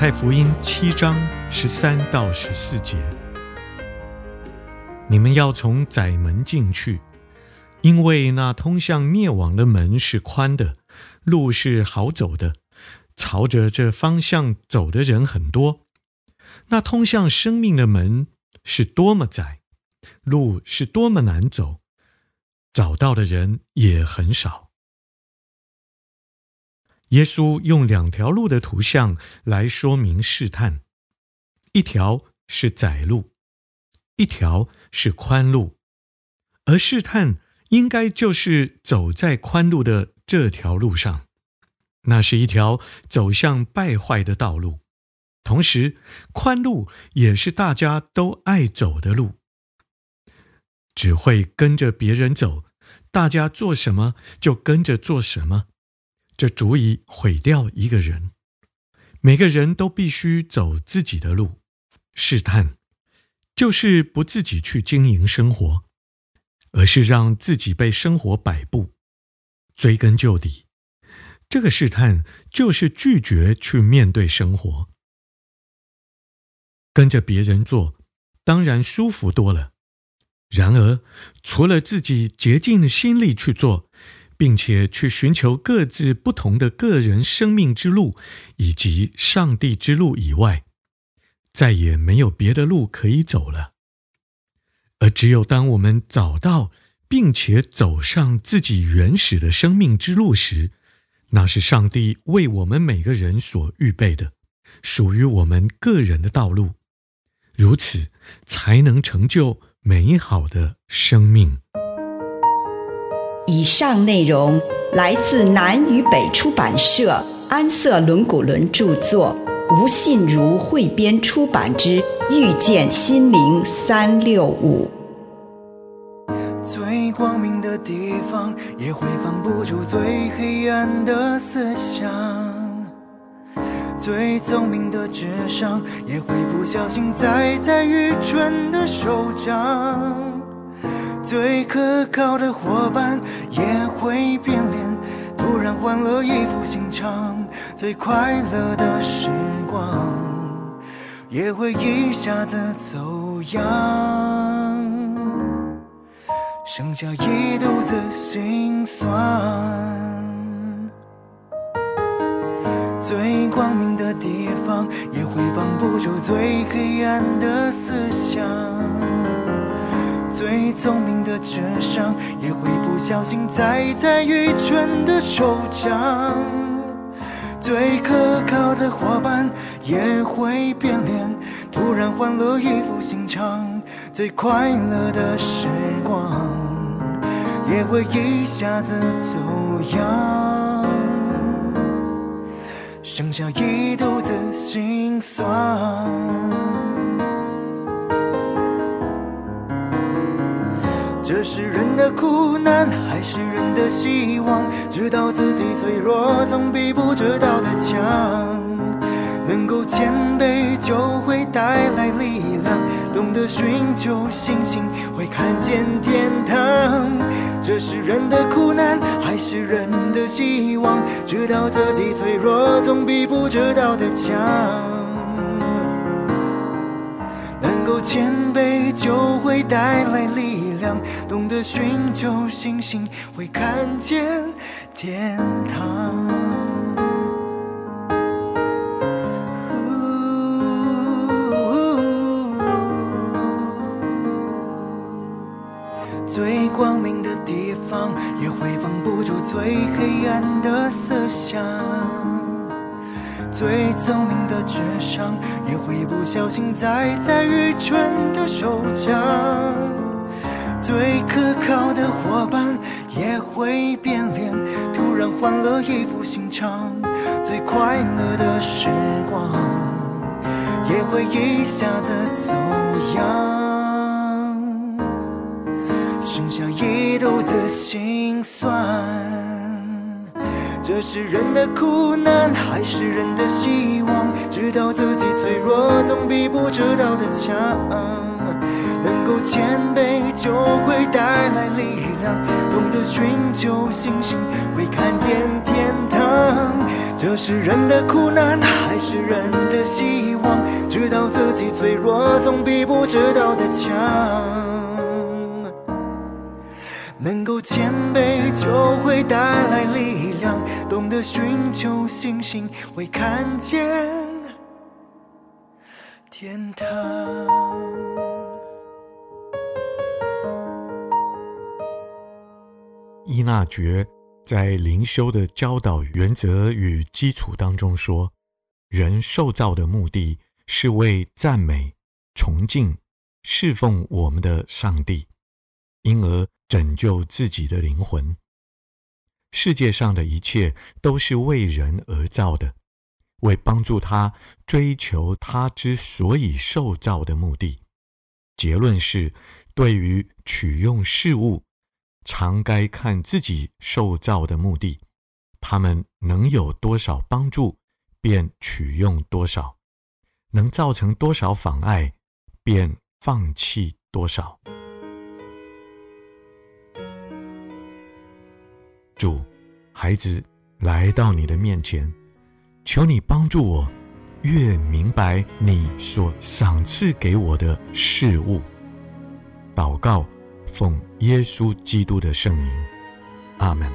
太福音七章十三到十四节。你们要从窄门进去，因为那通向灭亡的门是宽的，路是好走的，朝着这方向走的人很多。那通向生命的门是多么窄，路是多么难走，找到的人也很少。耶稣用两条路的图像来说明试探，一条是窄路。一条是宽路，而试探应该就是走在宽路的这条路上。那是一条走向败坏的道路，同时宽路也是大家都爱走的路。只会跟着别人走，大家做什么就跟着做什么，这足以毁掉一个人。每个人都必须走自己的路，试探。就是不自己去经营生活，而是让自己被生活摆布。追根究底，这个试探就是拒绝去面对生活。跟着别人做，当然舒服多了。然而，除了自己竭尽心力去做，并且去寻求各自不同的个人生命之路以及上帝之路以外，再也没有别的路可以走了，而只有当我们找到并且走上自己原始的生命之路时，那是上帝为我们每个人所预备的，属于我们个人的道路。如此，才能成就美好的生命。以上内容来自南与北出版社安瑟伦古伦著作。吴信如汇编出版之《遇见心灵三六五》。最光明的地方也会放不住最黑暗的思想，最聪明的智商也会不小心栽在愚蠢的手掌，最可靠的伙伴也会变脸，突然换了一副心肠。最快乐的时光也会一下子走样，剩下一肚子心酸。最光明的地方也会放不出最黑暗的思想，最聪明的智商也会不小心栽在愚蠢的手掌。最可靠的伙伴也会变脸，突然换了一副心肠。最快乐的时光也会一下子走样，剩下一肚子心酸。这是人的苦难，还是人的希望？知道自己脆弱，总比不知道的强。能够谦卑，就会带来力量。懂得寻求星星，会看见天堂。这是人的苦难，还是人的希望？知道自己脆弱，总比不知道的强。能够谦卑，就会带来力量。懂得寻求星星，会看见天堂。最光明的地方，也会放不住最黑暗的思想。最聪明的智商，也会不小心栽在愚蠢的手掌。最可靠的伙伴也会变脸，突然换了一副心肠。最快乐的时光也会一下子走样，剩下一肚子心酸。这是人的苦难，还是人的希望？知道自己脆弱，总比不知道的强。能够谦卑，就会带来力量。懂得寻求星星，会看见天堂。这是人的苦难，还是人的希望？知道自己脆弱，总比不知道的强。能够谦卑，就会带来力量。懂得寻求星星，会看见天堂。纳爵在灵修的教导原则与基础当中说，人受造的目的是为赞美、崇敬、侍奉我们的上帝，因而。拯救自己的灵魂。世界上的一切都是为人而造的，为帮助他追求他之所以受造的目的。结论是，对于取用事物，常该看自己受造的目的，他们能有多少帮助，便取用多少；能造成多少妨碍，便放弃多少。主，孩子来到你的面前，求你帮助我，越明白你所赏赐给我的事物。祷告，奉耶稣基督的圣名，阿门。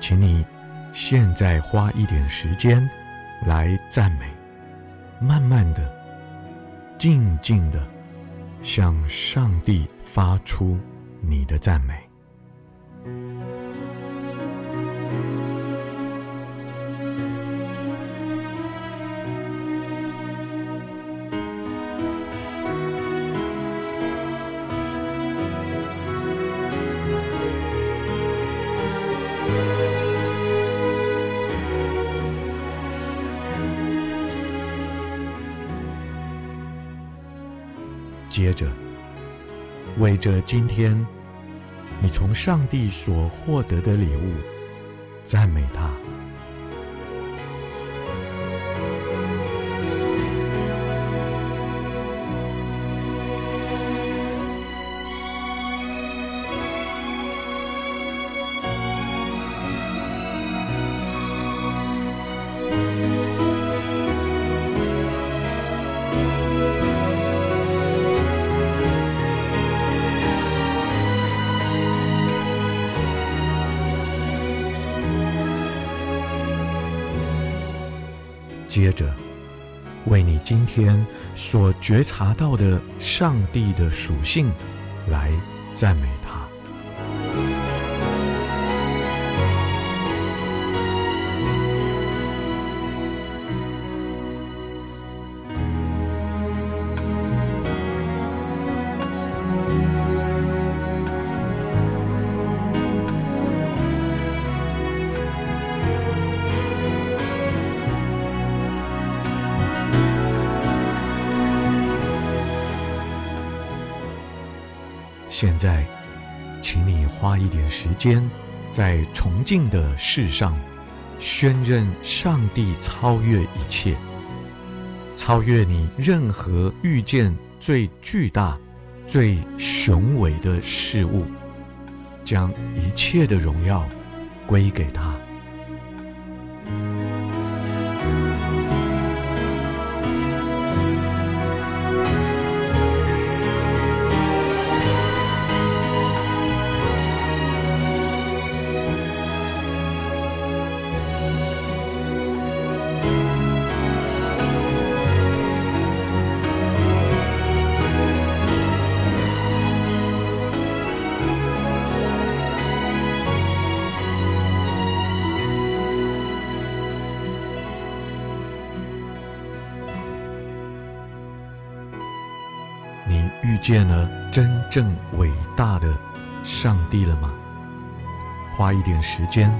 请你现在花一点时间来赞美，慢慢的、静静的向上帝发出你的赞美。接着，为着今天你从上帝所获得的礼物，赞美他。接着，为你今天所觉察到的上帝的属性来赞美现在，请你花一点时间，在崇敬的事上，宣认上帝超越一切，超越你任何遇见最巨大、最雄伟的事物，将一切的荣耀归给他。见了真正伟大的上帝了吗？花一点时间，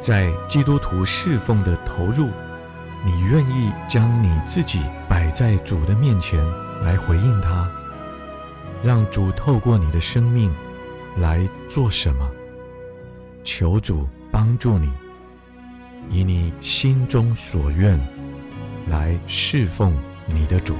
在基督徒侍奉的投入，你愿意将你自己摆在主的面前来回应他，让主透过你的生命来做什么？求主帮助你，以你心中所愿来侍奉你的主。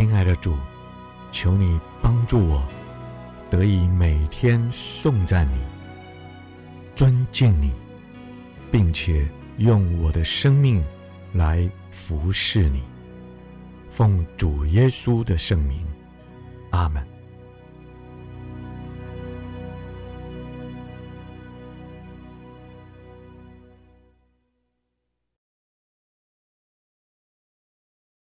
亲爱的主，求你帮助我，得以每天颂赞你、尊敬你，并且用我的生命来服侍你。奉主耶稣的圣名，阿门。